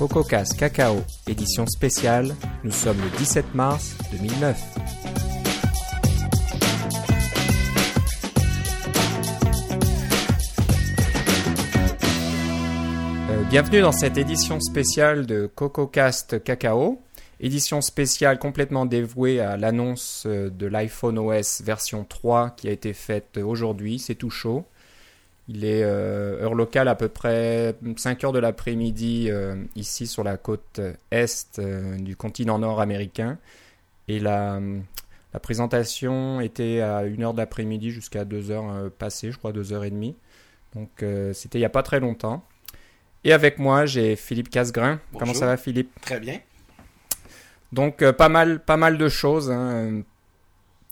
CocoCast Cacao, édition spéciale. Nous sommes le 17 mars 2009. Euh, bienvenue dans cette édition spéciale de CocoCast Cacao. Édition spéciale complètement dévouée à l'annonce euh, de l'iPhone OS version 3 qui a été faite aujourd'hui. C'est tout chaud. Il est euh, heure locale à peu près 5 heures de l'après-midi euh, ici sur la côte est euh, du continent nord-américain. Et la, la, présentation était à 1 heure de l'après-midi jusqu'à 2 heures passées, je crois 2 heures et demie. Donc c'était il n'y a pas très longtemps. Et avec moi, j'ai Philippe Casgrain. Bonjour. Comment ça va Philippe? Très bien. Donc pas, mal, pas mal de choses hein,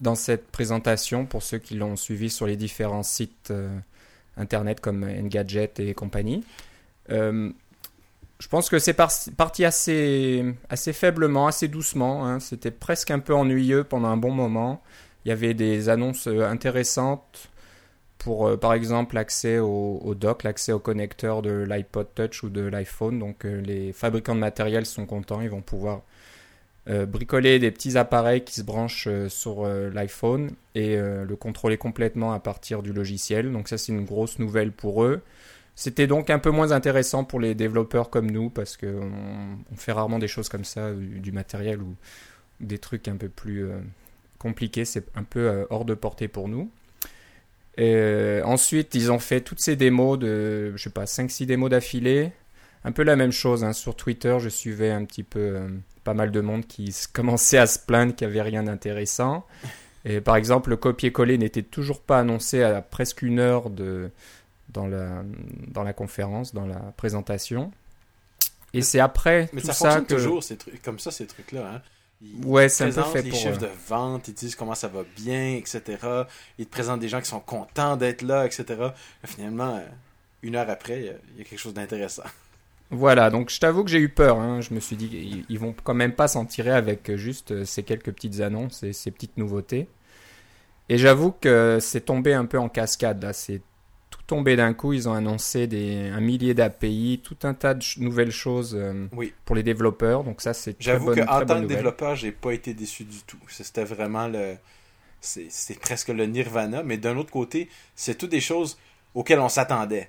dans cette présentation pour ceux qui l'ont suivi sur les différents sites Internet comme Engadget et compagnie. Euh, je pense que c'est par parti assez, assez faiblement, assez doucement. Hein. C'était presque un peu ennuyeux pendant un bon moment. Il y avait des annonces intéressantes pour, euh, par exemple, l'accès au, au, dock, l'accès au connecteur de l'iPod Touch ou de l'iPhone. Donc, euh, les fabricants de matériel sont contents. Ils vont pouvoir euh, bricoler des petits appareils qui se branchent euh, sur euh, l'iPhone et le contrôler complètement à partir du logiciel. Donc ça c'est une grosse nouvelle pour eux. C'était donc un peu moins intéressant pour les développeurs comme nous parce qu'on on fait rarement des choses comme ça, du, matériel ou des trucs un peu plus compliqués. C'est un peu hors de portée pour nous. Ensuite, ils ont fait toutes ces démos de, je sais pas, 5-6 démos d'affilée. Un peu la même chose. Hein. Sur Twitter, je suivais un petit peu euh, pas mal de monde qui commençait à se plaindre qu'il n'y avait rien d'intéressant. Et par exemple, le copier-coller n'était toujours pas annoncé à presque une heure de, dans, la, dans la conférence, dans la présentation. Et c'est après Mais tout ça ça que... toujours, ces trucs, comme ça, ces trucs-là. Hein? Ils Ouais, c'est un peu fait les pour... chiffres euh, de vente, ils disent comment ça va bien, etc. Ils te présentent des gens qui sont contents d'être là, etc. Mais finalement, euh, une heure après, il y a quelque chose d'intéressant. Voilà, donc je t'avoue que j'ai eu peur. hein. Je me suis dit qu'ils ils vont quand même pas s'en tirer avec juste euh, ces quelques petites annonces et ces petites nouveautés. Et j'avoue que c'est tombé un peu en cascade là. C'est tout tombé d'un coup. Ils ont annoncé des, un millier d'API, tout un tas de nouvelles choses euh, Oui. pour les développeurs. Donc ça, c'est J'avoue qu'en très tant que développeur, j'ai pas été déçu du tout. C'était vraiment le. C'est presque le nirvana, mais d'un autre côté, c'est toutes des choses auxquelles on s'attendait.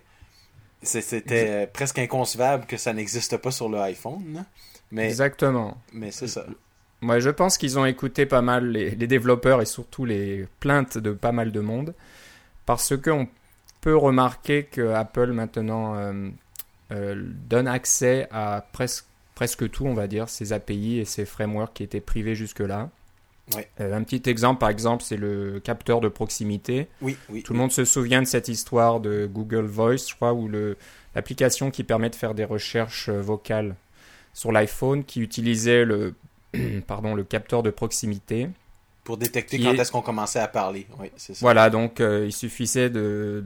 C'était euh, presque inconcevable que ça n'existe pas sur le iPhone. Mais, Exactement. mais c'est ça. Moi, je pense qu'ils ont écouté pas mal les, les développeurs et surtout les plaintes de pas mal de monde. Parce qu'on peut remarquer que Apple maintenant euh, euh, donne accès à presque, presque tout, on va dire, ses API et ses frameworks qui étaient privés jusque-là. Ouais. Euh, un petit exemple, par exemple, c'est le capteur de proximité. Oui, oui. Tout le monde se souvient de cette histoire de Google Voice, je crois, ou l'application qui permet de faire des recherches euh, vocales sur l'iPhone qui utilisait le, pardon, le capteur de proximité. Pour détecter quand est- est-ce qu'on commençait à parler. Oui, ça. Voilà, donc euh, il suffisait de,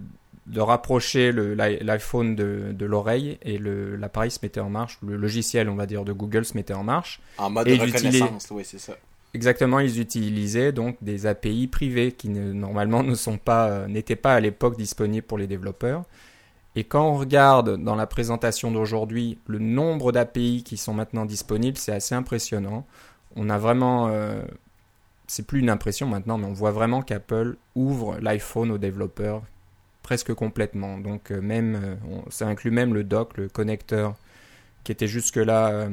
de rapprocher l'iPhone de, de l'oreille et l'appareil se mettait en marche, le logiciel, on va dire, de Google se mettait en marche. En mode Et reconnaissance, oui, c'est ça. Exactement, ils utilisaient donc des API privées qui normalement ne sont pas, euh, n'étaient pas à l'époque disponibles pour les développeurs. Et quand on regarde dans la présentation d'aujourd'hui le nombre d'API qui sont maintenant disponibles, c'est assez impressionnant. On a vraiment, euh, c'est plus une impression maintenant, mais on voit vraiment qu'Apple ouvre l'iPhone aux développeurs presque complètement. Donc euh, même, on- ça inclut même le dock, le connecteur, qui était jusque là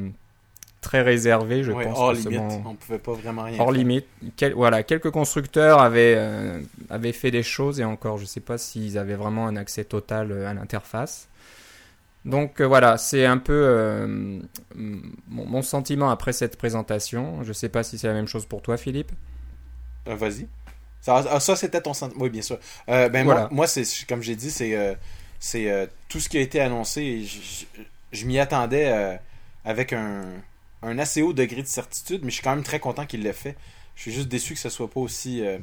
très réservé, je Ouais, pense. hors limite, seulement- on pouvait pas vraiment rien Hors faire. limite. Quel- voilà, quelques constructeurs avaient, euh, avaient fait des choses et encore, je ne sais pas s'ils avaient vraiment un accès total euh, à l'interface. Donc euh, voilà, c'est un peu euh, mon, mon sentiment après cette présentation. Je ne sais pas si c'est la même chose pour toi, Philippe. Vas-y. Ça, ah, ça, c'était ton sentiment. Oui, bien sûr. Ben Voilà. moi, moi c'est comme j'ai dit, c'est c'est tout ce qui a été annoncé. et Je, je- je m'y attendais avec un, un assez haut degré de certitude, mais je suis quand même très content qu'il l'ait fait. Je suis juste déçu que ça soit pas aussi euh,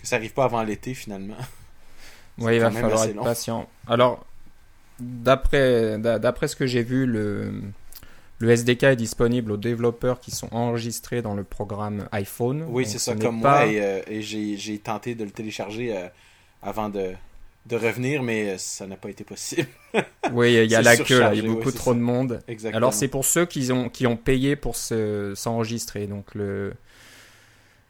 que ça arrive pas avant l'été finalement. Oui, il va falloir être long. patient. Alors, d'après d'a- d'après ce que j'ai vu, le, le SDK est disponible aux développeurs qui sont enregistrés dans le programme iPhone. Oui, c'est ce ça comme pas- moi et, euh, et j'ai tenté de le télécharger euh, avant de de revenir, mais ça n'a pas été possible. oui, il y a la queue, il y a beaucoup trop de monde. Exactement. Alors c'est pour ceux qui ont, qui ont payé pour s'enregistrer. Donc le,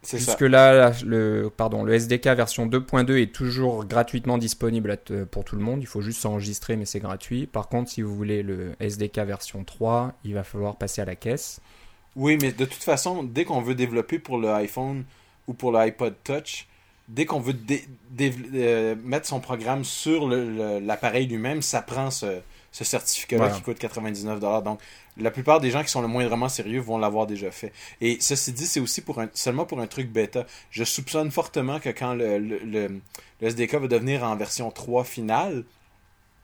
Jusque là, le, pardon, le SDK version 2.2 est toujours gratuitement disponible pour tout le monde. Il faut juste s'enregistrer, mais c'est gratuit. Par contre, si vous voulez le SDK version 3, il va falloir passer à la caisse. Oui, mais de toute façon, dès qu'on veut développer pour le iPhone ou pour l'iPod Touch, dès qu'on veut euh, mettre son programme sur l'appareil lui-même, ça prend ce, certificat-là qui coûte 99$. Donc, la plupart des gens qui sont le moindrement sérieux vont l'avoir déjà fait. Et ceci dit, c'est aussi pour un, seulement pour un truc bêta. Je soupçonne fortement que quand le, le, SDK va devenir en version 3 finale,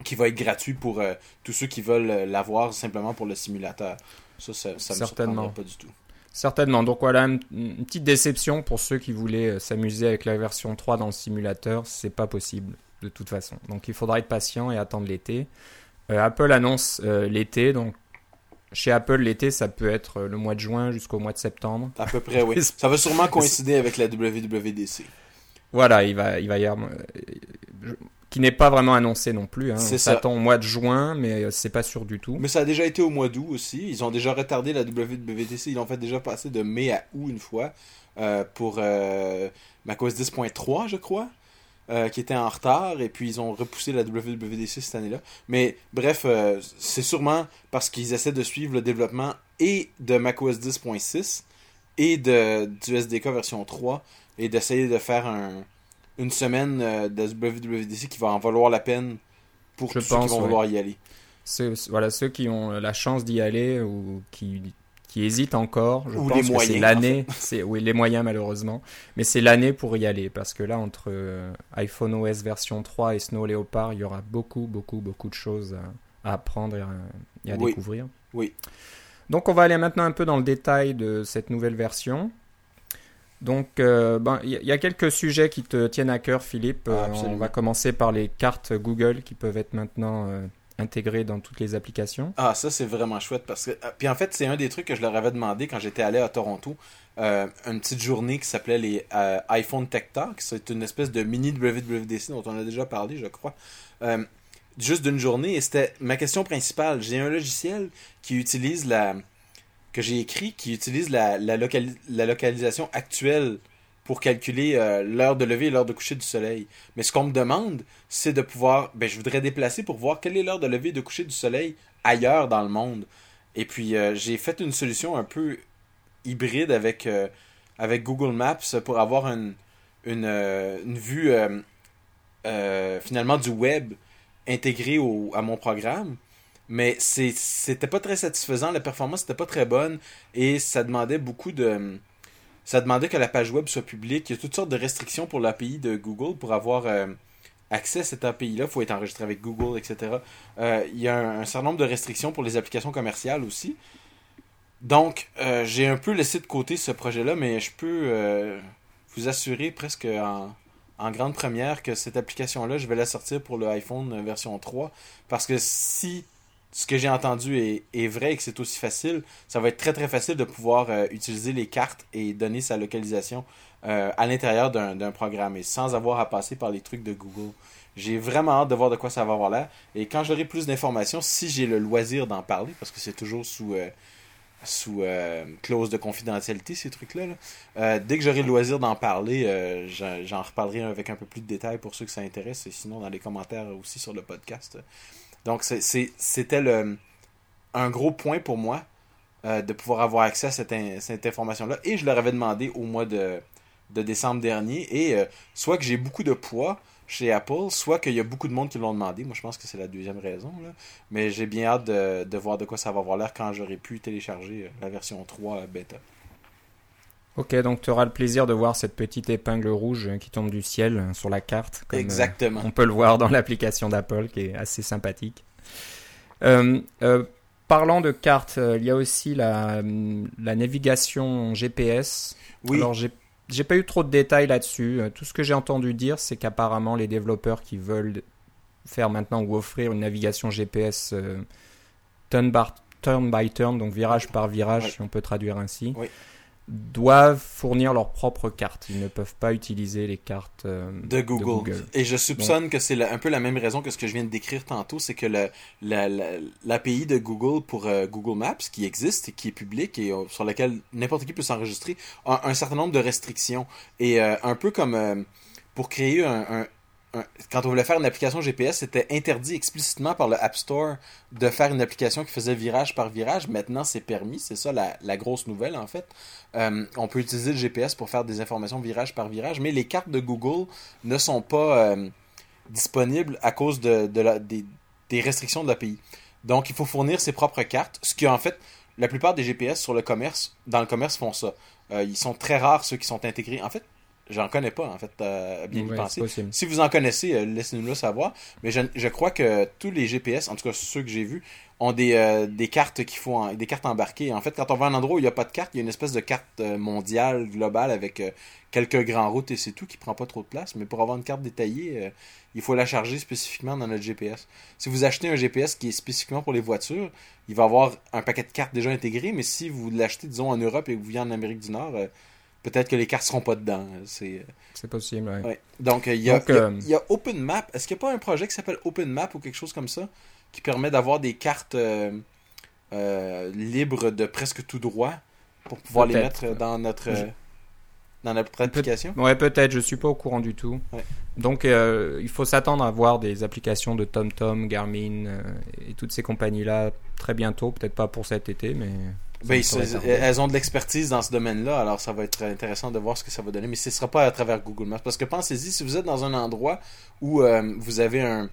qui va être gratuit pour euh, tous ceux qui veulent l'avoir simplement pour le simulateur. Ça, ça, ça me surprendra pas du tout. Certainement. Donc voilà, une, petite déception pour ceux qui voulaient euh, s'amuser avec la version 3 dans le simulateur. C'est pas possible de toute façon. Donc il faudra être patient et attendre l'été. Apple annonce l'été, donc chez Apple, l'été, ça peut être le mois de juin jusqu'au mois de septembre. À peu près, oui. ça va sûrement coïncider avec la WWDC. Voilà, il va, il va y avoir. Qui n'est pas vraiment annoncé non plus. Hein. On s'attend au mois de juin, mais c'est pas sûr du tout. Mais ça a déjà été au mois d'août aussi. Ils ont déjà retardé la WWDC. Ils l'ont fait déjà passer de mai à août une fois euh, pour euh, macOS 10.3, je crois. Euh, qui était en retard et puis ils ont repoussé la WWDC cette année-là. Mais bref, euh, c'est sûrement parce qu'ils essaient de suivre le développement et de macOS 10.6 et de, du SDK version 3 et d'essayer de faire un, une semaine euh, de WWDC qui va en valoir la peine pour tous ceux qui vont vouloir y aller. Voilà, ceux qui ont la chance d'y aller ou qui qui hésitent encore. Je pense que c'est l'année. C'est oui les moyens malheureusement, mais c'est l'année pour y aller parce que là entre euh, iPhone OS version 3 et Snow Leopard, il y aura beaucoup beaucoup beaucoup de choses à, apprendre et à, découvrir. Oui. Donc on va aller maintenant un peu dans le détail de cette nouvelle version. Donc, euh, ben, il y, a quelques sujets qui te tiennent à cœur, Philippe. Euh, on va commencer par les cartes Google qui peuvent être maintenant intégré dans toutes les applications. Ah, ça, c'est vraiment chouette parce que. Ah, puis en fait, c'est un des trucs que je leur avais demandé quand j'étais allé à Toronto. Euh, une petite journée qui s'appelait les euh, iPhone Tech Talk. C'est une espèce de mini WWDC dont on a déjà parlé, je crois. Euh, juste d'une journée. Et c'était ma question principale. J'ai un logiciel qui utilise la. Que j'ai écrit, qui utilise la, la, la localisation actuelle pour calculer euh, l'heure de lever et l'heure de coucher du soleil. Mais ce qu'on me demande, c'est de pouvoir, ben, je voudrais déplacer pour voir quelle est l'heure de lever et de coucher du soleil ailleurs dans le monde. Et puis, euh, j'ai fait une solution un peu hybride avec, euh, avec Google Maps pour avoir une, une, une vue finalement du web intégrée au, à mon programme. Mais c'était pas très satisfaisant, la performance n'était pas très bonne et ça demandait beaucoup de ça demandait que la page web soit publique. Il y a toutes sortes de restrictions pour l'API de Google pour avoir euh, accès à cette API-là. Il faut être enregistré avec Google, etc. Euh, il y a un, certain nombre de restrictions pour les applications commerciales aussi. Donc, euh, j'ai un peu laissé de côté ce projet-là, mais je peux vous assurer presque en, en, grande première que cette application-là, je vais la sortir pour le iPhone version 3. Parce que si ce que j'ai entendu est, vrai et que c'est aussi facile, ça va être très très facile de pouvoir euh, utiliser les cartes et donner sa localisation euh, à l'intérieur d'un programme et sans avoir à passer par les trucs de Google. J'ai vraiment hâte de voir de quoi ça va avoir l'air. Et quand j'aurai plus d'informations, si j'ai le loisir d'en parler, parce que c'est toujours sous, euh, sous clause de confidentialité ces trucs-là, dès que j'aurai le loisir d'en parler, j'en reparlerai avec un peu plus de détails pour ceux que ça intéresse et sinon dans les commentaires aussi sur le podcast. Donc, c'était un gros point pour moi euh, de pouvoir avoir accès à cette, information-là. Et je leur avais demandé au mois de, décembre dernier. Et euh, soit que j'ai beaucoup de poids chez Apple, soit qu'il y a beaucoup de monde qui l'ont demandé. Moi, je pense que c'est la deuxième raison. Mais j'ai bien hâte de, voir de quoi ça va avoir l'air quand j'aurai pu télécharger euh, la version 3 bêta. Ok, donc tu auras le plaisir de voir cette petite épingle rouge qui tombe du ciel sur la carte. Comme, Exactement. on peut le voir dans l'application d'Apple qui est assez sympathique. Euh, euh, parlant de cartes, euh, il y a aussi la, la navigation GPS. Oui. Alors j'ai pas eu trop de détails là-dessus. Tout ce que j'ai entendu dire, c'est qu'apparemment les développeurs qui veulent faire maintenant ou offrir une navigation GPS turn, turn by turn, donc virage par virage, si on peut traduire ainsi. Oui doivent fournir leurs propres cartes. Ils ne peuvent pas utiliser les cartes euh, de, Google. Et je soupçonne que c'est un peu la même raison que ce que je viens de décrire tantôt, c'est que l'API de Google pour euh, Google Maps, qui existe et qui est public et euh, sur laquelle n'importe qui peut s'enregistrer, a un certain nombre de restrictions. Et un peu comme pour créer un, quand on voulait faire une application GPS, c'était interdit explicitement par le App Store de faire une application qui faisait virage par virage. Maintenant, c'est permis. C'est ça la, grosse nouvelle, en fait. Euh, on peut utiliser le GPS pour faire des informations virage par virage, mais les cartes de Google ne sont pas euh, disponibles à cause de, des, restrictions de l'API. Donc, il faut fournir ses propres cartes, ce qui, en fait, la plupart des GPS sur le commerce, dans le commerce, font ça. Euh, ils sont très rares ceux qui sont intégrés. En fait, J'en connais pas, en fait, euh, bien y penser. Si vous en connaissez, euh, laissez-nous le savoir. Mais je, je, crois que tous les GPS, en tout cas ceux que j'ai vus, ont des, euh, des cartes qui font des cartes embarquées. En fait, quand on va à un endroit où il n'y a pas de carte, il y a une espèce de carte mondiale, globale, avec quelques grandes routes et c'est tout, qui prend pas trop de place. Mais pour avoir une carte détaillée, il faut la charger spécifiquement dans notre GPS. Si vous achetez un GPS qui est spécifiquement pour les voitures, il va avoir un paquet de cartes déjà intégré, mais si vous l'achetez, disons, en Europe et que vous venez en Amérique du Nord peut-être que les cartes seront pas dedans. C'est possible, oui. Donc, il y, a, euh, y, a OpenMap. Est-ce qu'il n'y a pas un projet qui s'appelle OpenMap ou quelque chose comme ça qui permet d'avoir des cartes euh, euh, libres de presque tout droit pour pouvoir les mettre dans notre, dans notre application? Peut Ouais, peut-être. Je suis pas au courant du tout. Donc, il faut s'attendre à voir des applications de TomTom, Garmin et toutes ces compagnies-là très bientôt. Peut-être pas pour cet été, mais ben, elles ont de l'expertise dans ce domaine-là, alors ça va être intéressant de voir ce que ça va donner. Mais ce ne sera pas à travers Google Maps. Parce que pensez-y, si vous êtes dans un endroit où euh, vous avez un,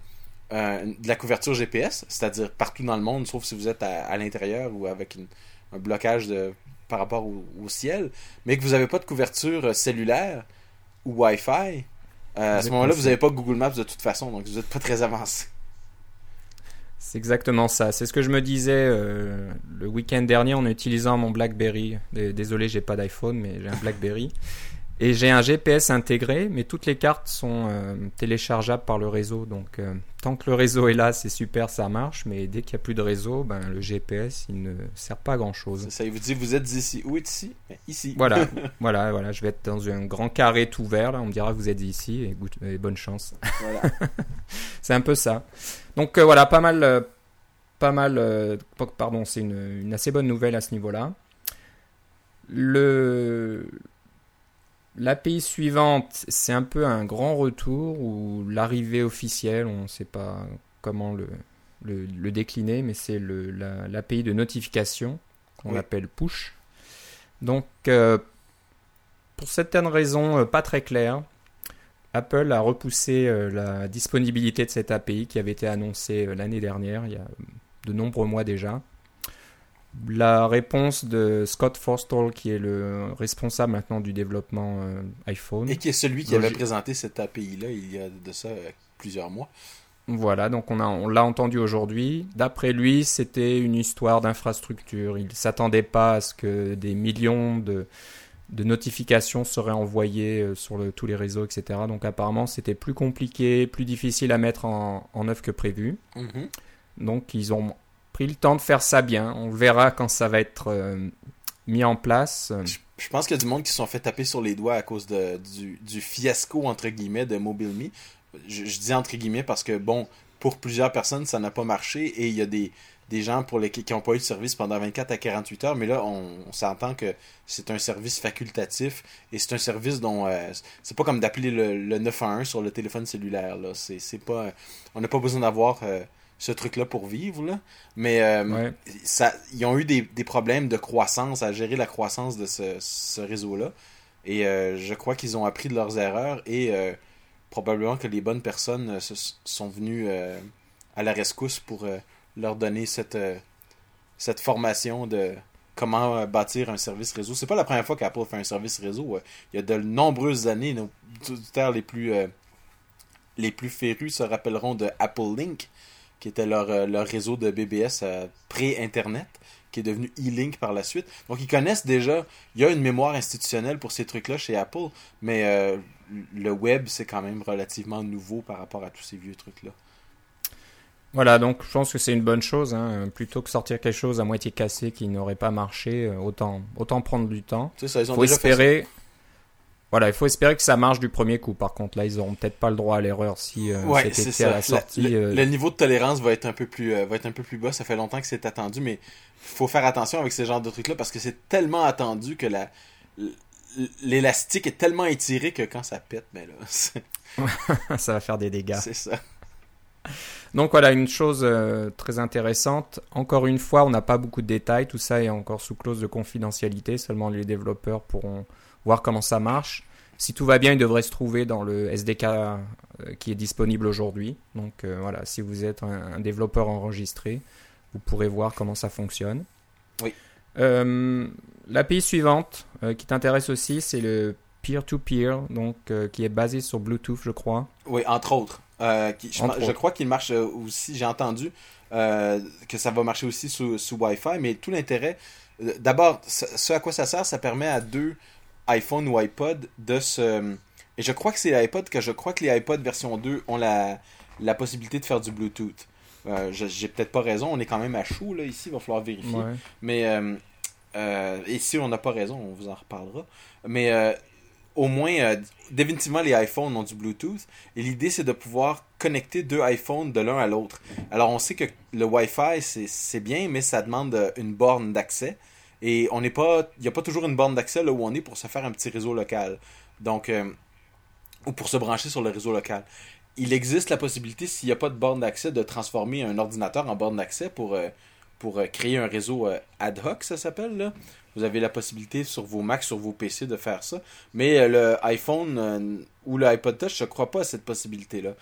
de la couverture GPS, c'est-à-dire partout dans le monde, sauf si vous êtes à, l'intérieur ou avec un blocage de, par rapport au, ciel, mais que vous n'avez pas de couverture euh, cellulaire ou Wi-Fi, euh, à ce moment-là, vous n'avez pas Google Maps de toute façon, donc vous n'êtes pas très avancé. C'est exactement ça. C'est ce que je me disais euh, le week-end dernier en utilisant mon BlackBerry. Désolé, j'ai pas d'iPhone, mais j'ai un BlackBerry. Et j'ai un GPS intégré, mais toutes les cartes sont euh, téléchargeables par le réseau. Donc, euh, tant que le réseau est là, c'est super, ça marche. Mais dès qu'il n'y a plus de réseau, ben, le GPS, il ne sert pas à grand chose. Ça, il vous dit, vous êtes ici. Où est ici Ici. Voilà, voilà, voilà. Je vais être dans un grand carré tout vert. Là. On me dira, vous êtes ici et, bonne chance. Voilà. c'est un peu ça. Donc, euh, voilà, pas mal. pas mal. pardon, c'est une, une assez bonne nouvelle à ce niveau-là. Le L'API suivante, c'est un peu un grand retour ou l'arrivée officielle, on ne sait pas comment le, le, décliner, mais c'est l'API de notification qu'on appelle push. Donc, euh, pour certaines raisons euh, pas très claires, Apple a repoussé euh, la disponibilité de cette API qui avait été annoncée l'année dernière, il y a de nombreux mois déjà la réponse de Scott Forstall, qui est le responsable maintenant du développement euh, iPhone. Et qui est celui qui avait présenté cette API-là il y a de ça euh, plusieurs mois. Voilà, donc on, on l'a entendu aujourd'hui. D'après lui, c'était une histoire d'infrastructure. Il ne s'attendait pas à ce que des millions de, de notifications seraient envoyées euh, sur tous les réseaux, etc. Donc apparemment, c'était plus compliqué, plus difficile à mettre en, en œuvre que prévu. Mhm. Donc ils ont pris le temps de faire ça bien. On verra quand ça va être euh, mis en place. Je, pense qu'il y a du monde qui se sont fait taper sur les doigts à cause de, du, fiasco, entre guillemets, de MobileMe. Je, je dis entre guillemets parce que, bon, pour plusieurs personnes, ça n'a pas marché et il y a des, gens pour les, qui n'ont pas eu de service pendant 24 à 48 heures, mais là, on, s'entend que c'est un service facultatif et c'est un service dont euh, c'est pas comme d'appeler le, le 911 sur le téléphone cellulaire. Là. C'est, pas, on n'a pas besoin d'avoir euh, ce truc-là pour vivre. Là. Mais euh, ça, ils ont eu des, problèmes de croissance, à gérer la croissance de ce, réseau-là. Et euh, je crois qu'ils ont appris de leurs erreurs et euh, probablement que les bonnes personnes sont venues à la rescousse pour leur donner cette, cette formation de comment bâtir un service réseau. C'est pas la première fois qu'Apple fait un service réseau. Il y a de nombreuses années, nos auditeurs les plus, les plus férus se rappelleront de Apple Link, qui était leur, euh, leur réseau de BBS euh, pré-Internet, qui est devenu e-Link par la suite. Donc ils connaissent déjà, il y a une mémoire institutionnelle pour ces trucs-là chez Apple, mais euh, le web, c'est quand même relativement nouveau par rapport à tous ces vieux trucs-là. Voilà, donc je pense que c'est une bonne chose. Hein. Plutôt que sortir quelque chose à moitié cassé qui n'aurait pas marché, autant, autant prendre du temps. C'est ça, ils ont faut déjà fait ça. Voilà, il faut espérer que ça marche du premier coup. Par contre, là, ils auront peut-être pas le droit à l'erreur si euh, Ouais, c'est ça. à la sortie. le, euh, le niveau de tolérance va être un peu plus euh, va être un peu plus bas. Ça fait longtemps que c'est attendu, mais faut faire attention avec ce genre de trucs là parce que c'est tellement attendu que la l'élastique est tellement étiré que quand ça pète, mais là, ça va faire des dégâts. c'est ça. Donc voilà, une chose euh, très intéressante. Encore une fois, on n'a pas beaucoup de détails. Tout ça est encore sous clause de confidentialité. Seulement les développeurs pourront voir comment ça marche. Si tout va bien, il devrait se trouver dans le SDK euh, qui est disponible aujourd'hui. Donc euh, voilà, si vous êtes un, un développeur enregistré, vous pourrez voir comment ça fonctionne. Oui. Euh, L'API suivante euh, qui t'intéresse aussi, c'est le peer-to-peer, donc qui est basé sur Bluetooth, je crois. Oui, entre autres. Qui- je, Entre je autres. crois qu'il marche aussi, j'ai entendu que ça va marcher aussi sous, sous Wi-Fi, mais tout l'intérêt, d'abord, ce à quoi ça sert, ça permet à deux iPhone ou iPod de se... Et je crois que c'est l'iPod, que je crois que les iPod version 2 ont la, la possibilité de faire du Bluetooth. Euh, j'ai peut-être pas raison, on est quand même à chaud là ici, il va falloir vérifier. Ouais. Mais euh, euh, et si on n'a pas raison, on vous en reparlera. Mais au moins, définitivement, les iPhones ont du Bluetooth. Et l'idée, c'est de pouvoir connecter deux iPhones de l'un à l'autre. Alors, on sait que le Wi-Fi, c'est- bien, mais ça demande une borne d'accès. Et on n'est pas, il n'y a pas toujours une borne d'accès là où on est pour se faire un petit réseau local. Donc, euh, ou pour se brancher sur le réseau local. Il existe la possibilité, s'il n'y a pas de borne d'accès, de transformer un ordinateur en borne d'accès pour, euh, pour euh, créer un réseau ad hoc, ça s'appelle. Vous avez la possibilité sur vos Macs, sur vos PC de faire ça. Mais le iPhone ou le iPod Touch, je ne crois pas à cette possibilité-là.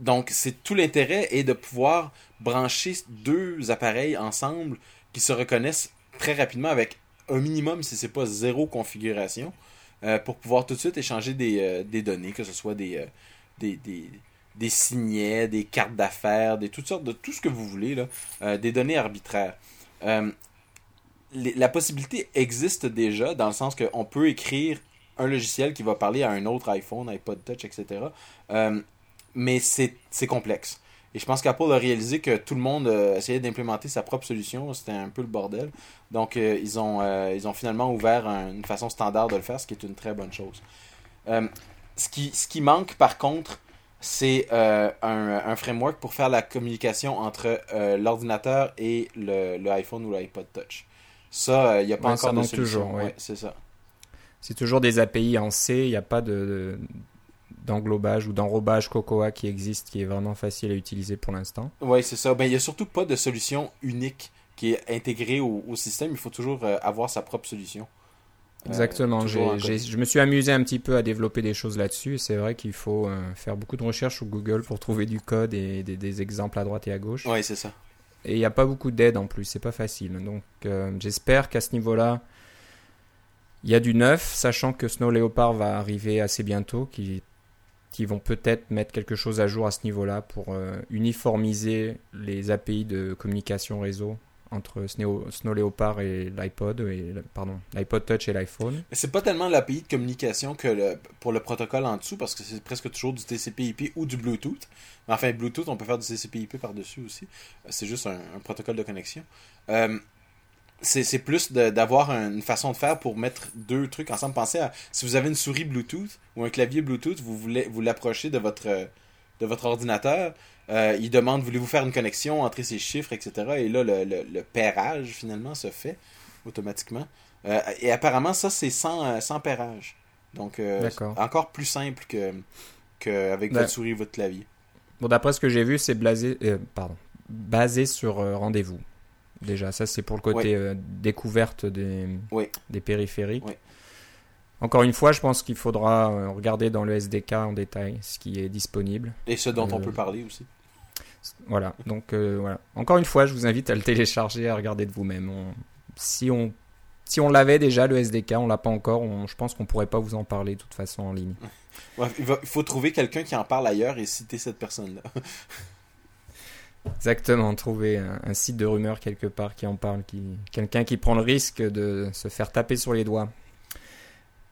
Donc, c'est tout l'intérêt est de pouvoir brancher deux appareils ensemble qui se reconnaissent très rapidement avec un minimum, si c'est pas zéro configuration, euh, pour pouvoir tout de suite échanger des, euh, des données, que ce soit des, euh, des, des, des signets, des cartes d'affaires, des toutes sortes de tout ce que vous voulez, là, des données arbitraires. La possibilité existe déjà dans le sens qu'on peut écrire un logiciel qui va parler à un autre iPhone, iPod Touch, etc. Mais c'est complexe. Et je pense qu'Apple a réalisé que tout le monde euh, essayait d'implémenter sa propre solution. C'était un peu le bordel. Donc, euh, ils, ont, euh, ils ont finalement ouvert un- une façon standard de le faire, ce qui est une très bonne chose. Ce, qui, ce qui manque, par contre, c'est un, un framework pour faire la communication entre l'ordinateur et le, le iPhone ou l'iPod Touch. Ça, il n'y a pas Ouais, ça encore de solution. toujours, ouais. Ouais, c'est ça. C'est toujours des API en C, il n'y a pas de, de- d'englobage ou d'enrobage Cocoa qui existe, qui est vraiment facile à utiliser pour l'instant. Oui, c'est ça. Ben, il n'y a surtout pas de solution unique qui est intégrée au, au système. Il faut toujours euh, avoir sa propre solution. Euh, Exactement, j'ai- je me suis amusé un petit peu à développer des choses là-dessus, c'est vrai qu'il faut euh, faire beaucoup de recherches sur Google pour trouver du code et des, des exemples à droite et à gauche. Oui, c'est ça. Et il n'y a pas beaucoup d'aide en plus, c'est pas facile. Donc euh, j'espère qu'à ce niveau-là, il y a du neuf, sachant que Snow Leopard va arriver assez bientôt, qui, qui vont peut-être mettre quelque chose à jour à ce niveau-là pour euh, uniformiser les API de communication réseau entre Snow, Leopard et l'iPod, et, pardon, l'iPod Touch et l'iPhone. Mais c'est pas tellement l'API de communication que pour le protocole en dessous, parce que c'est presque toujours du TCP/IP ou du Bluetooth. Mais enfin, Bluetooth, on peut faire du TCP/IP par-dessus aussi. C'est juste un, un protocole de connexion. Euh, c'est c'est plus de- d'avoir une façon de faire pour mettre deux trucs ensemble. Pensez à si vous avez une souris Bluetooth ou un clavier Bluetooth, vous voulez vous l'approchez de votre de votre ordinateur. euh, il demande voulez-vous faire une connexion, entrer ces chiffres, etc. Et là, le, le, le pairage finalement se fait automatiquement. Euh, et apparemment, ça c'est sans, euh, sans pairage. Donc, euh, encore plus simple que, que avec Ouais. votre souris et votre clavier. Bon, d'après ce que j'ai vu, c'est blasé, euh, pardon, basé sur rendez-vous. Déjà, ça c'est pour le côté euh, découverte des, périphériques. Oui. Encore une fois, je pense qu'il faudra euh, regarder dans le SDK en détail ce qui est disponible. Et ce dont on Euh, peut parler aussi. Voilà. Donc euh, voilà. Encore une fois, je vous invite à le télécharger, à regarder de vous-même. Si on si on l'avait déjà le SDK, on l'a pas encore. on- Je pense qu'on pourrait pas vous en parler de toute façon en ligne. Ouais, il faut trouver quelqu'un qui en parle ailleurs et citer cette personne-là. Exactement, trouver un, un site de rumeurs quelque part qui en parle, qui quelqu'un qui prend le risque de se faire taper sur les doigts.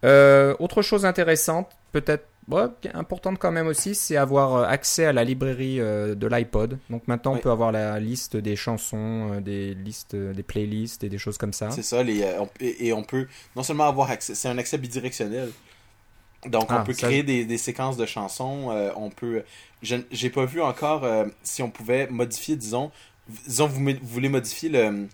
Euh, autre chose intéressante, peut-être Ouais, importante quand même aussi, c'est avoir euh, accès à la librairie euh, de l'iPod. Donc maintenant, on peut avoir la liste des chansons, euh, des listes, des playlists et des choses comme ça. C'est ça, les, on- et, et on peut non seulement avoir accès, c'est un accès bidirectionnel. Donc on Ah, peut ça, créer des, des séquences de chansons, euh, on peut... J'ai pas vu encore euh, si on pouvait modifier, disons, disons vous, voulez modifier le,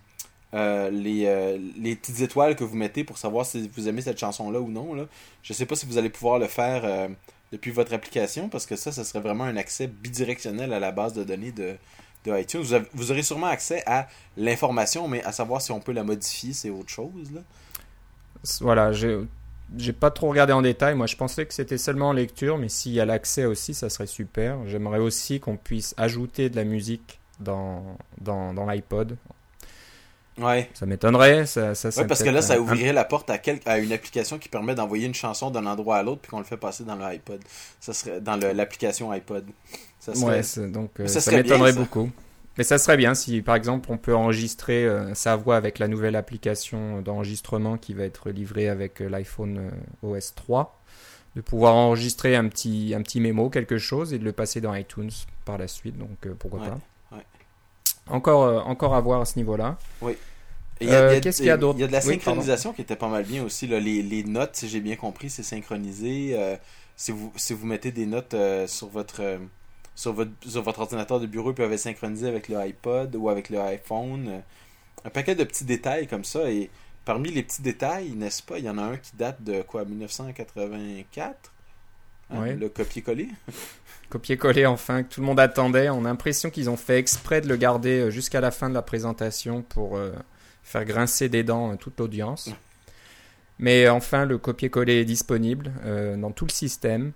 euh, les, euh, les petites étoiles que vous mettez pour savoir si vous aimez cette chanson-là ou non. Là. Je sais pas si vous allez pouvoir le faire depuis votre application, parce que ça, ça serait vraiment un accès bidirectionnel à la base de données de, de iTunes. Vous, avez- vous aurez sûrement accès à l'information, mais à savoir si on peut la modifier, c'est autre chose. Là. Voilà, j'ai pas trop regardé en détail. Moi, je pensais que c'était seulement en lecture, mais s'il y a l'accès aussi, ça serait super. J'aimerais aussi qu'on puisse ajouter de la musique dans, dans, dans l'iPod. Ouais. Ça m'étonnerait. Ça, ça, Ouais, parce que là, ça un- ouvrirait la porte à, quel- à une application qui permet d'envoyer une chanson d'un endroit à l'autre puis qu'on le fait passer dans le iPod. Ça serait dans l'application iPod. Ça serait... Ouais, donc euh, ça, m'étonnerait beaucoup. Mais ça serait bien si, par exemple, on peut enregistrer euh, sa voix avec la nouvelle application d'enregistrement qui va être livrée avec euh, l'iPhone euh, OS 3, de pouvoir enregistrer un petit, un petit mémo, quelque chose, et de le passer dans iTunes par la suite. Donc euh, pourquoi Ouais, pas. ouais. Encore, euh, encore à voir à ce niveau-là. A- qu'est-ce qu'il y a d'autre? Il y a de la Oui, synchronisation qui était pas mal bien aussi. Là. Les, les notes, si j'ai bien compris, c'est synchronisé. Si, vous, si vous mettez des notes sur votre sur votre sur votre ordinateur de bureau, ils peuvent être synchronisés avec le iPod ou avec le iPhone. Euh, Un paquet de petits détails comme ça. Et parmi les petits détails, n'est-ce pas, il y en a un qui date de quoi 1984 Hein, Ouais. Le copier-coller? Copier-coller enfin, que tout le monde attendait. On a l'impression qu'ils ont fait exprès de le garder euh, jusqu'à la fin de la présentation pour euh, faire grincer des dents toute l'audience. Mais enfin, le copier-coller est disponible euh, dans tout le système.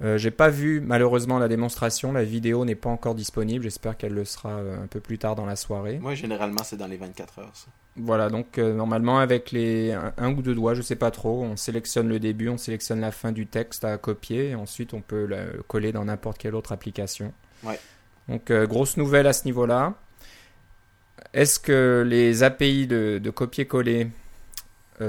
Euh, J'ai pas vu malheureusement la démonstration, la vidéo n'est pas encore disponible. J'espère qu'elle le sera euh, un peu plus tard dans la soirée. Moi, généralement, c'est dans les 24 heures. Ça. Voilà, donc euh, normalement avec les un, un ou deux doigts, je sais pas trop, on sélectionne le début, on sélectionne la fin du texte à copier, et ensuite on peut le coller dans n'importe quelle autre application. Ouais. Donc euh, grosse nouvelle à ce niveau-là. Est-ce que les API de, de copier-coller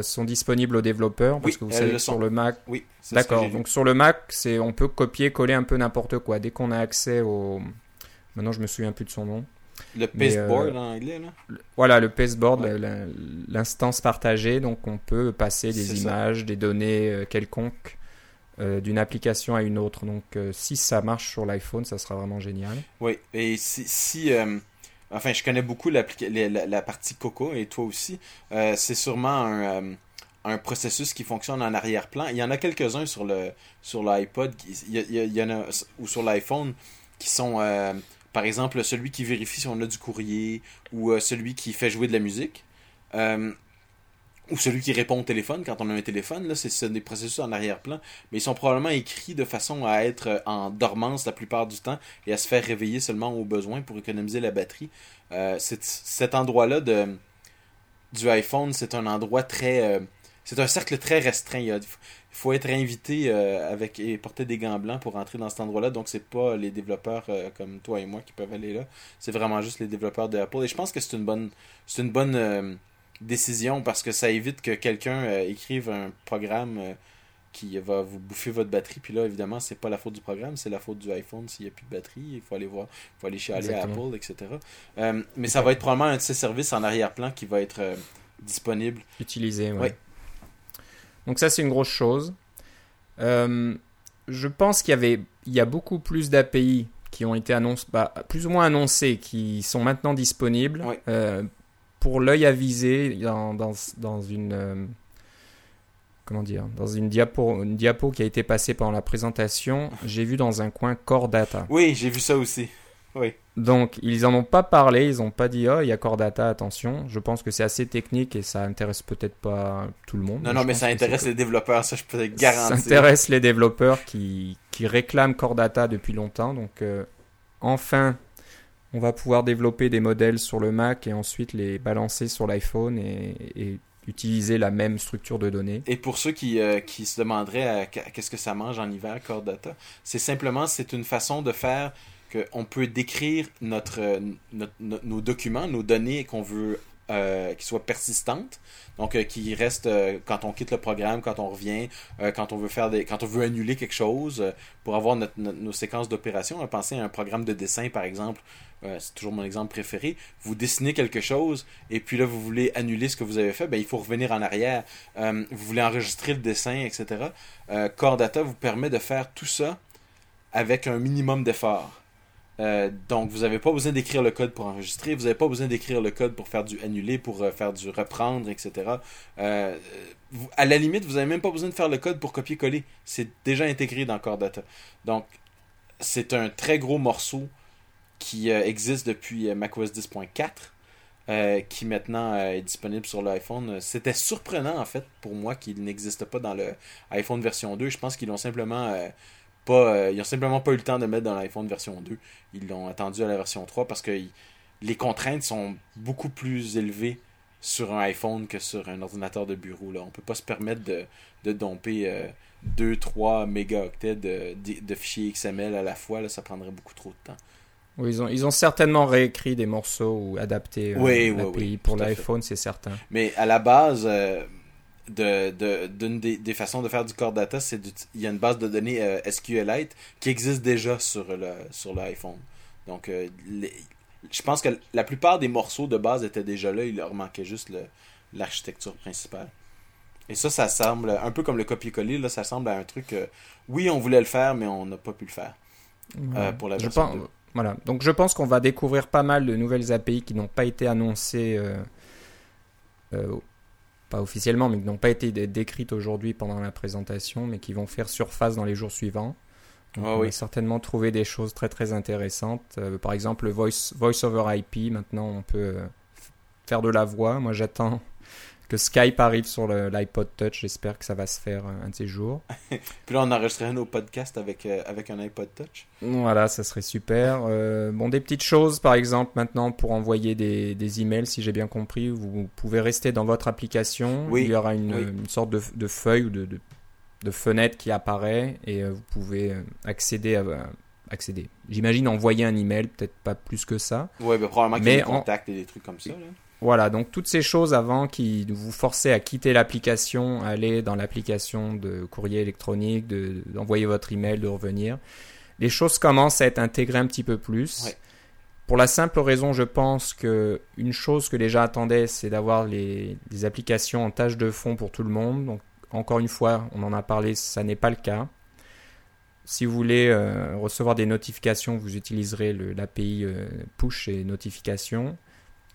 sont disponibles aux développeurs Parce Oui, que vous savez que sur le Mac, Oui, d'accord. Donc sur le Mac, c'est on peut copier-coller un peu n'importe quoi. Dès qu'on a accès au, maintenant je me souviens plus de son nom. Le pasteboard euh, en anglais, là? Voilà, le pasteboard, Ouais. l'instance partagée, donc on peut passer des ça. images, des données euh, quelconques euh, d'une application à une autre. Donc euh, si ça marche sur l'iPhone, ça sera vraiment génial. Oui, et si, si euh, enfin, je connais beaucoup la, partie Coco et toi aussi, euh, c'est sûrement un, euh, un processus qui fonctionne en arrière-plan. Il y en a quelques-uns sur le sur l'iPod, il y, ou sur l'iPhone qui sont, euh, par exemple, celui qui vérifie si on a du courrier ou celui qui fait jouer de la musique. Ou celui qui répond au téléphone quand on a un téléphone, là, c'est des processus en arrière-plan, mais ils sont probablement écrits de façon à être euh, en dormance la plupart du temps et à se faire réveiller seulement au besoin pour économiser la batterie. Euh, cet endroit-là de du iPhone, c'est un endroit très, euh, c'est un cercle très restreint. Il faut être invité avec et porter des gants blancs pour entrer dans cet endroit-là. Donc c'est pas les développeurs comme toi et moi qui peuvent aller là. C'est vraiment juste les développeurs de Apple. Et je pense que c'est une bonne, c'est une bonne décision parce que ça évite que quelqu'un euh, écrive un programme euh, qui va vous bouffer votre batterie. Puis là, évidemment, c'est pas la faute du programme, c'est la faute du iPhone s'il n'y a plus de batterie. Il faut aller voir, il faut aller à Exactement. Apple, etc. Euh, mais ça va être probablement un de ces services en arrière-plan qui va être disponible. Utilisé, ouais. Ouais. Donc ça, c'est une grosse chose. Je pense qu'il y avait, il y a beaucoup plus d'API qui ont été annoncés, bah, plus ou moins annoncés, qui sont maintenant disponibles. Ouais. Euh, pour l'œil avisé, dans, dans, dans une, euh, comment dire, dans une diapo, une diapo qui a été passée pendant la présentation, j'ai vu dans un coin Core Data. Oui, j'ai vu ça aussi. Oui. Donc, ils en ont pas parlé, ils ont pas dit, oh, il y a Core Data, attention. Je pense que c'est assez technique et ça intéresse peut-être pas tout le monde. Non, non, mais ça intéresse les développeurs, ça je peux te Ça garantir. intéresse les développeurs qui, qui réclament Core Data depuis longtemps. Donc, euh, enfin, on va pouvoir développer des modèles sur le Mac et ensuite les balancer sur l'iPhone et, utiliser la même structure de données. Et pour ceux qui, euh, qui se demanderaient qu- qu'est-ce que ça mange en hiver, Core Data, c'est simplement c'est une façon de faire qu'on peut décrire notre, euh, nos documents, nos données qu'on veut euh, qui soit persistante, donc euh, qui reste euh, quand on quitte le programme, quand on revient, quand on veut faire des, quand on veut annuler quelque chose pour avoir nos séquences d'opération. Pensez à un programme de dessin par exemple, c'est toujours mon exemple préféré. Vous dessinez quelque chose et puis là vous voulez annuler ce que vous avez fait, ben il faut revenir en arrière. vous voulez enregistrer le dessin, etc. Core Data vous permet de faire tout ça avec un minimum d'effort. Euh, donc, vous n'avez pas besoin d'écrire le code pour enregistrer, vous n'avez pas besoin d'écrire le code pour faire du annuler, pour euh, faire du reprendre, etc. Euh, à la limite, vous n'avez même pas besoin de faire le code pour copier-coller. C'est déjà intégré dans Core Data. Donc, c'est un très gros morceau qui existe depuis macOS 10.4. qui maintenant est disponible sur l'iPhone. C'était surprenant en fait pour moi qu'il n'existe pas dans le iPhone version 2. Je pense qu'ils l'ont simplement euh, ils ont simplement pas eu le temps de mettre dans l'iPhone version 2. Ils l'ont attendu à la version 3 parce que les contraintes sont beaucoup plus élevées sur un iPhone que sur un ordinateur de bureau. Là. On peut pas se permettre de, de domper 2-3 euh, mégaoctets de, de, fichiers XML à la fois. Là, ça prendrait beaucoup trop de temps. Oui, ils ont, ils ont certainement réécrit des morceaux ou adapté euh, l'API pour l'iPhone, c'est certain. Mais à la base, de, d'une des, façons de faire du core data, c'est il y a une base de données euh, SQLite qui existe déjà sur le sur l'iPhone. Donc euh, je pense que la plupart des morceaux de base étaient déjà là, il leur manquait juste l'architecture principale. Et ça, ça semble un peu comme le copier-coller, là, ça semble à un truc oui, on voulait le faire, mais on n'a pas pu le faire. Euh, pour la version Voilà. Donc je pense qu'on va découvrir pas mal de nouvelles API qui n'ont pas été annoncées pas officiellement, mais qui n'ont pas été décrites aujourd'hui pendant la présentation, mais qui vont faire surface dans les jours suivants. Ah on va certainement trouver des choses très très intéressantes. Euh, par exemple, le voice, voice over IP, maintenant on peut euh, faire de la voix. Moi j'attends que Skype arrive sur l'iPod Touch. J'espère que ça va se faire euh, un de ces jours. Puis là, on enregistrerait nos podcasts avec, euh, avec un iPod Touch. Voilà, ça serait super. Euh, bon, des petites choses, par exemple, maintenant, pour envoyer des, des emails, si j'ai bien compris, vous pouvez rester dans votre application. Oui. Il y aura une, une sorte de, de, feuille ou de, de, de, fenêtre qui apparaît et vous pouvez accéder à accéder. J'imagine envoyer un email, peut-être pas plus que ça. Oui, mais probablement qu'il y a des contacts et des trucs comme ça. Là. Voilà, donc toutes ces choses avant qui vous forçaient à quitter l'application, aller dans l'application de courrier électronique, d'envoyer votre email, de revenir. Les choses commencent à être intégrées un petit peu plus. Pour la simple raison, je pense que une chose que les gens attendaient, c'est d'avoir les, applications en tâche de fond pour tout le monde. Donc, encore une fois, on en a parlé, ça n'est pas le cas. Si vous voulez euh, recevoir des notifications, vous utiliserez l'API euh, push et notification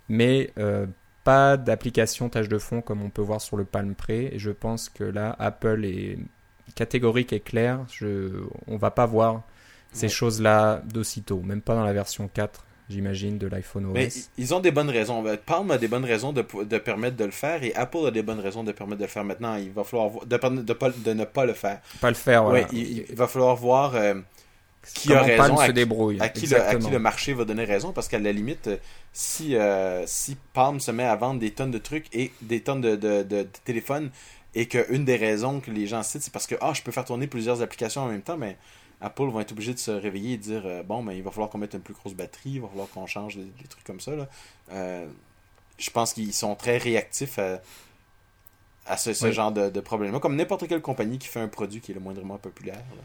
mais euh, pas d'application tâche de fond comme on peut voir sur le Palm Pre. Et je pense que là, Apple est catégorique et clair. Je, on va pas voir ces choses-là d'aussitôt, même pas dans la version 4 j'imagine, de l'iPhone OS. Mais ils ont des bonnes raisons. Palm a des bonnes raisons de, de, permettre de le faire et Apple a des bonnes raisons de permettre de le faire maintenant. Il va falloir de, de, de ne pas le faire. Pas le faire, voilà. il, va falloir voir euh, qui a raison, à, se débrouille. À qui, le, à qui, le, marché va donner raison, parce qu'à la limite, si, euh, si Palm se met à vendre des tonnes de trucs et des tonnes de, de, de, téléphones, et qu'une des raisons que les gens citent, c'est parce que ah, je peux faire tourner plusieurs applications en même temps, mais Apple va être obligé de se réveiller et dire euh, bon, ben, il va falloir qu'on mette une plus grosse batterie, il va falloir qu'on change des, trucs comme ça. Là. Euh, je pense qu'ils sont très réactifs à, à ce, ce genre de, de problème comme n'importe quelle compagnie qui fait un produit qui est le moindrement populaire. Là.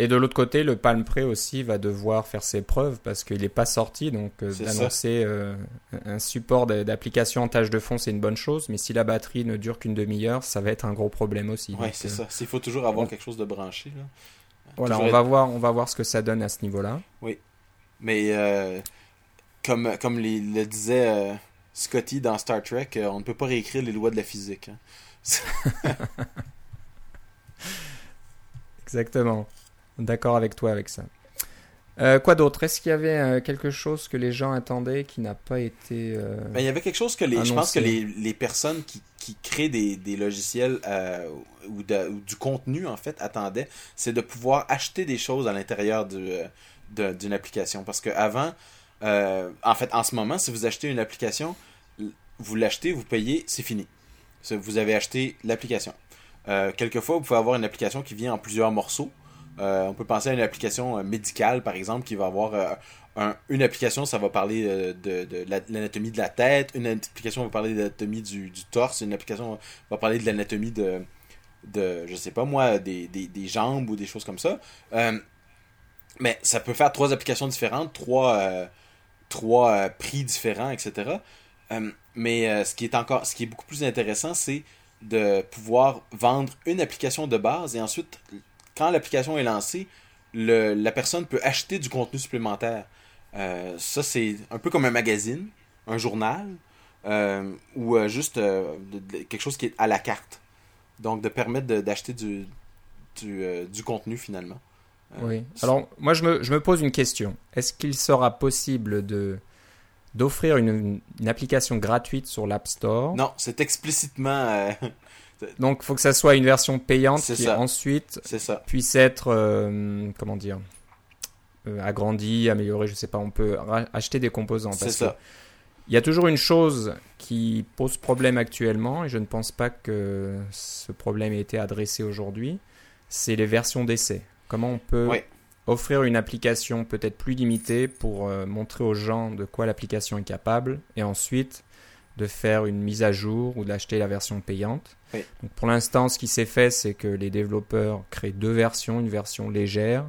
Et de l'autre côté, le Palm Pre aussi va devoir faire ses preuves parce qu'il n'est pas sorti. Donc, euh, d'annoncer euh, un support d'application en tâche de fond, c'est une bonne chose. Mais si la batterie ne dure qu'une demi-heure, ça va être un gros problème aussi. Oui, c'est euh, ça. Il faut toujours avoir quelque chose de branché. Là. Voilà, on, va voir, on va voir ce que ça donne à ce niveau-là. Oui. Mais comme, comme le disait Scotty dans Star Trek, on ne peut pas réécrire les lois de la physique. Hein. Exactement. D'accord avec toi avec ça. Euh, quoi d'autre? Est-ce qu'il y avait euh, quelque chose que les gens attendaient qui n'a pas été. Euh, ben, il y avait quelque chose que les. Je pense que les, les personnes qui, qui, créent des, des logiciels ou, du contenu, en fait, attendaient, c'est de pouvoir acheter des choses à l'intérieur d'une application. Parce qu'avant, en fait, en ce moment, si vous achetez une application, vous l'achetez, vous payez, c'est fini. Vous avez acheté l'application. quelquefois, vous pouvez avoir une application qui vient en plusieurs morceaux. Euh, on peut penser à une application euh, médicale, par exemple, qui va avoir euh, un- une application, ça va parler de, de la- l'anatomie de la tête, une application va parler de l'anatomie du, torse, une application va parler de l'anatomie de, de, je sais pas moi, des, jambes ou des choses comme ça. Mais ça peut faire trois applications différentes, trois, trois prix différents, etc. Mais ce qui est encore, ce qui est beaucoup plus intéressant, c'est de pouvoir vendre une application de base et ensuite, quand l'application est lancée, le, la personne peut acheter du contenu supplémentaire. Euh, ça, c'est un peu comme un magazine, un journal, euh, ou euh, juste de- de- quelque chose qui est à la carte. Donc, de permettre d'acheter du, du, du contenu finalement. Oui. Alors, moi, je me, je me pose une question. Est-ce qu'il sera possible de d'offrir une, une application gratuite sur l'App Store? Non, c'est explicitement. Donc, il faut que ça soit une version payante qui ça. ensuite ça. puisse être, euh, comment dire, euh, agrandie, améliorée. Je sais pas. On peut acheter des composants. C'est ça. Il y a toujours une chose qui pose problème actuellement, et je ne pense pas que ce problème ait été adressé aujourd'hui, c'est les versions d'essai. Comment on peut Oui. offrir une application peut-être plus limitée pour euh, montrer aux gens de quoi l'application est capable, et ensuite de faire une mise à jour ou d'acheter la version payante. Oui. Donc pour l'instant, ce qui s'est fait, c'est que les développeurs créent deux versions, une version légère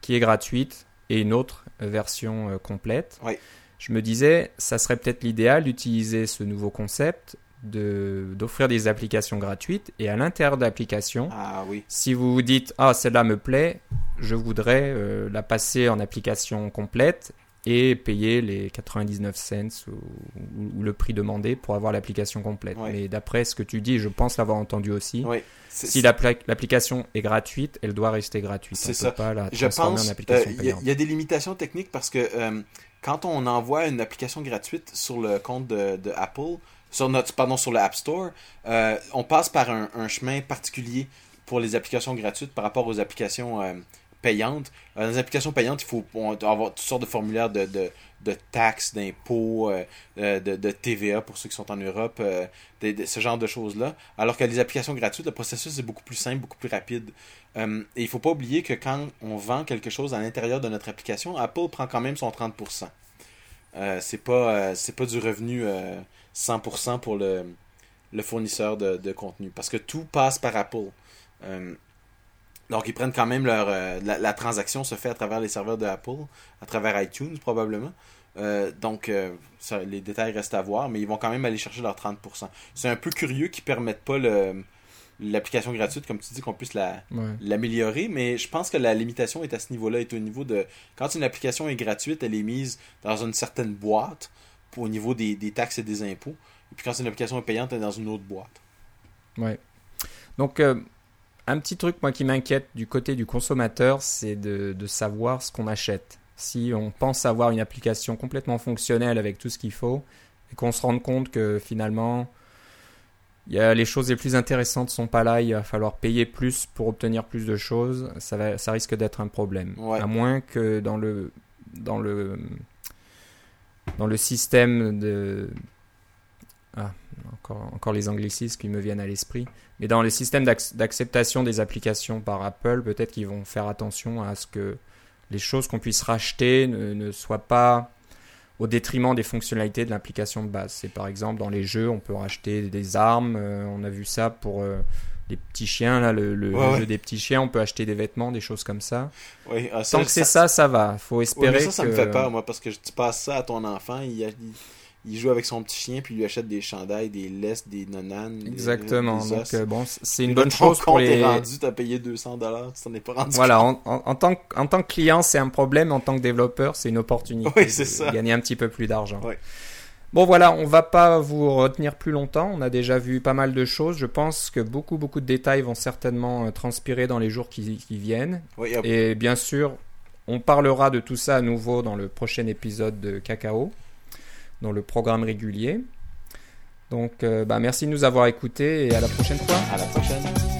qui est gratuite et une autre version euh, complète. Oui. Je me disais, ça serait peut-être l'idéal d'utiliser ce nouveau concept, de- d'offrir des applications gratuites et à l'intérieur de l'application, Ah oui. si vous vous dites ah celle-là me plaît, je voudrais euh, la passer en application complète et payer les 99 cents ou, le prix demandé pour avoir l'application complète. Ouais. Mais d'après ce que tu dis, je pense l'avoir entendu aussi. Si l'appli- l'application est gratuite, elle doit rester gratuite. C'est ça. peut pas la Je pense il y, a- payante. y a des limitations techniques parce que euh, quand on envoie une application gratuite sur le compte de, de Apple, sur notre pardon sur le App Store, euh, on passe par un, un chemin particulier pour les applications gratuites par rapport aux applications euh, payantes. Euh, dans les applications payantes, il faut avoir toutes sortes de formulaires de, de, taxes, d'impôts, euh, euh, de, TVA pour ceux qui sont en Europe, ce genre de choses-là. Alors que les applications gratuites, le processus est beaucoup plus simple, beaucoup plus rapide. Et il faut pas oublier que quand on vend quelque chose à l'intérieur de notre application, Apple prend quand même son 30%. Euh, c'est pas pas du revenu euh, 100% pour le, fournisseur de contenu parce que tout passe par Apple. Donc ils prennent quand même leur euh, la, la transaction se fait à travers les serveurs de Apple, à travers iTunes probablement. Euh, donc euh, ça, les détails restent à voir, mais ils vont quand même aller chercher leur 30%. C'est un peu curieux qu'ils permettent pas le l'application gratuite comme tu dis qu'on puisse la Ouais. l'améliorer, mais je pense que la limitation est à ce niveau-là, est au niveau de quand une application est gratuite, elle est mise dans une certaine boîte au niveau des, des taxes et des impôts. Et puis quand une application est payante, elle est dans une autre boîte. Ouais. Donc, euh, un petit truc, moi, qui m'inquiète du côté du consommateur, c'est de, de savoir ce qu'on achète. Si on pense avoir une application complètement fonctionnelle avec tout ce qu'il faut, et qu'on se rende compte que finalement, il y a les choses les plus intéressantes sont pas là, il va falloir payer plus pour obtenir plus de choses, ça, va, ça risque d'être un problème. Ouais. À moins que dans le, dans le, dans le système de... Ah, encore, encore les anglicismes qui me viennent à l'esprit. Mais dans les systèmes d'acc- d'acceptation des applications par Apple, peut-être qu'ils vont faire attention à ce que les choses qu'on puisse racheter ne, ne soient pas au détriment des fonctionnalités de l'application de base. C'est par exemple dans les jeux, on peut racheter des armes. euh, on a vu ça pour euh, les petits chiens, là, le, le- Ouais, le ouais. jeu des petits chiens. On peut acheter des vêtements, des choses comme ça. Oui, ah, Tant que c'est ça, ça va. Faut Ouais, espérer mais ça, ça que... me fait peur, moi, parce que tu passes ça à ton enfant, il, il, il joue avec son petit chien, puis il lui achète des chandails, des laisses, des nonanes. Exactement. des Donc os. euh, bon, c'est une bonne chose pour les. est rendu, t'as payé 200 dollars, tu t'en es pas rendu Voilà, en, en- en tant que, en tant que client, c'est un problème. En tant que développeur, c'est une opportunité Oui, c'est ça. gagner un petit peu plus d'argent. Oui. Bon, voilà, on va pas vous retenir plus longtemps. On a déjà vu pas mal de choses. Je pense que beaucoup, beaucoup de détails vont certainement euh, transpirer dans les jours qui, qui viennent. Oui. Et bien sûr, on parlera de tout ça à nouveau dans le prochain épisode de Cacao, dans le programme régulier. Donc, euh, bah, merci de nous avoir écoutés et à la prochaine fois. à la prochaine.